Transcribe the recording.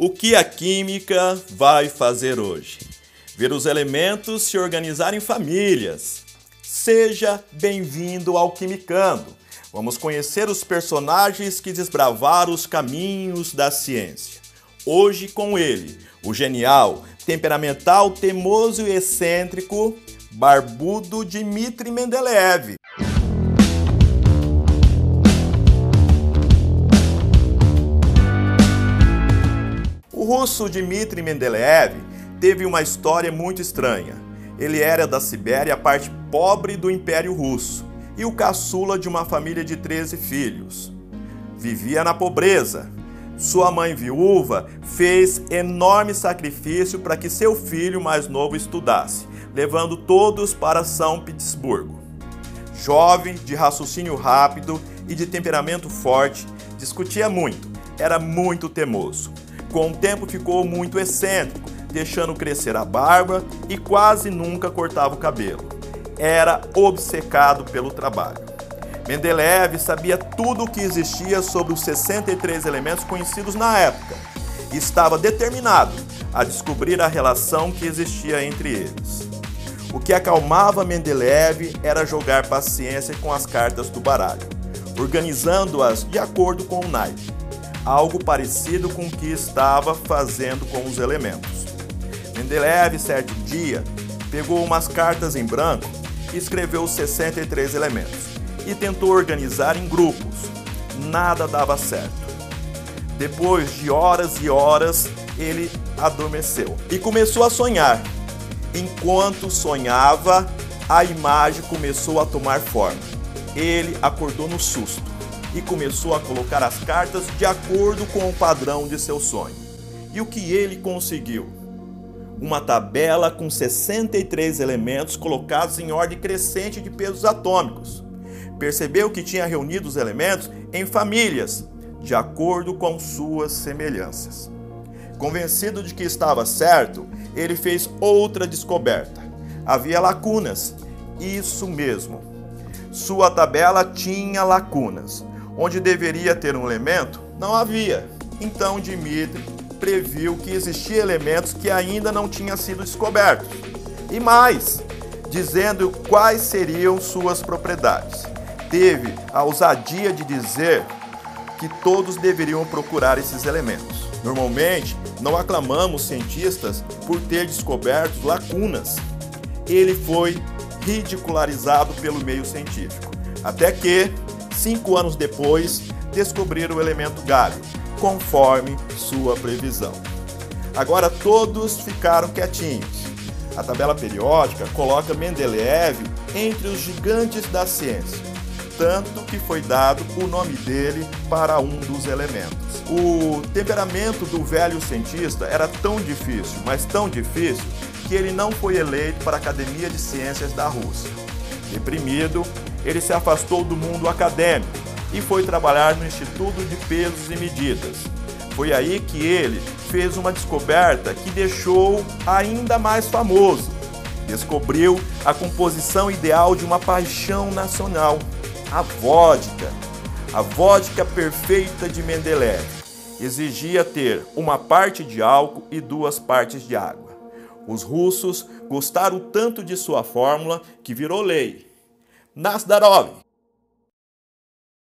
O que a química vai fazer hoje? Ver os elementos se organizar em famílias. Seja bem-vindo ao Quimicando. Vamos conhecer os personagens que desbravaram os caminhos da ciência. Hoje com ele, o genial, temperamental, teimoso e excêntrico, barbudo Dmitri Mendeleev. Russo Dmitry Mendeleev teve uma história muito estranha. Ele era da Sibéria, a parte pobre do Império Russo, e o caçula de uma família de 13 filhos. Vivia na pobreza. Sua mãe viúva fez enorme sacrifício para que seu filho mais novo estudasse, levando todos para São Petersburgo. Jovem, de raciocínio rápido e de temperamento forte, discutia muito, era muito temoso. Com o tempo ficou muito excêntrico, deixando crescer a barba e quase nunca cortava o cabelo. Era obcecado pelo trabalho. Mendeleev sabia tudo o que existia sobre os 63 elementos conhecidos na época e estava determinado a descobrir a relação que existia entre eles. O que acalmava Mendeleev era jogar paciência com as cartas do baralho, organizando-as de acordo com o naipe algo parecido com o que estava fazendo com os elementos. Mendeleev, certo dia, pegou umas cartas em branco e escreveu os 63 elementos e tentou organizar em grupos. Nada dava certo. Depois de horas e horas, ele adormeceu e começou a sonhar. Enquanto sonhava, a imagem começou a tomar forma. Ele acordou no susto e começou a colocar as cartas de acordo com o padrão de seu sonho. E o que ele conseguiu? Uma tabela com 63 elementos colocados em ordem crescente de pesos atômicos. Percebeu que tinha reunido os elementos em famílias, de acordo com suas semelhanças. Convencido de que estava certo, ele fez outra descoberta. Havia lacunas. Isso mesmo. Sua tabela tinha lacunas. Onde deveria ter um elemento, não havia. Então Dimitri previu que existiam elementos que ainda não tinham sido descobertos. E mais, dizendo quais seriam suas propriedades. Teve a ousadia de dizer que todos deveriam procurar esses elementos. Normalmente, não aclamamos cientistas por ter descoberto lacunas. Ele foi ridicularizado pelo meio científico. Até que, cinco anos depois, descobriram o elemento galho, conforme sua previsão. Agora todos ficaram quietinhos. A tabela periódica coloca Mendeleev entre os gigantes da ciência, tanto que foi dado o nome dele para um dos elementos. O temperamento do velho cientista era tão difícil, mas tão difícil, que ele não foi eleito para a Academia de Ciências da Rússia. Deprimido, ele se afastou do mundo acadêmico e foi trabalhar no Instituto de Pesos e Medidas. Foi aí que ele fez uma descoberta que deixou ainda mais famoso. Descobriu a composição ideal de uma paixão nacional, a vodka. A vodka perfeita de Mendeleev exigia ter uma parte de álcool e duas partes de água. Os russos gostaram tanto de sua fórmula que virou lei. Nasdarov.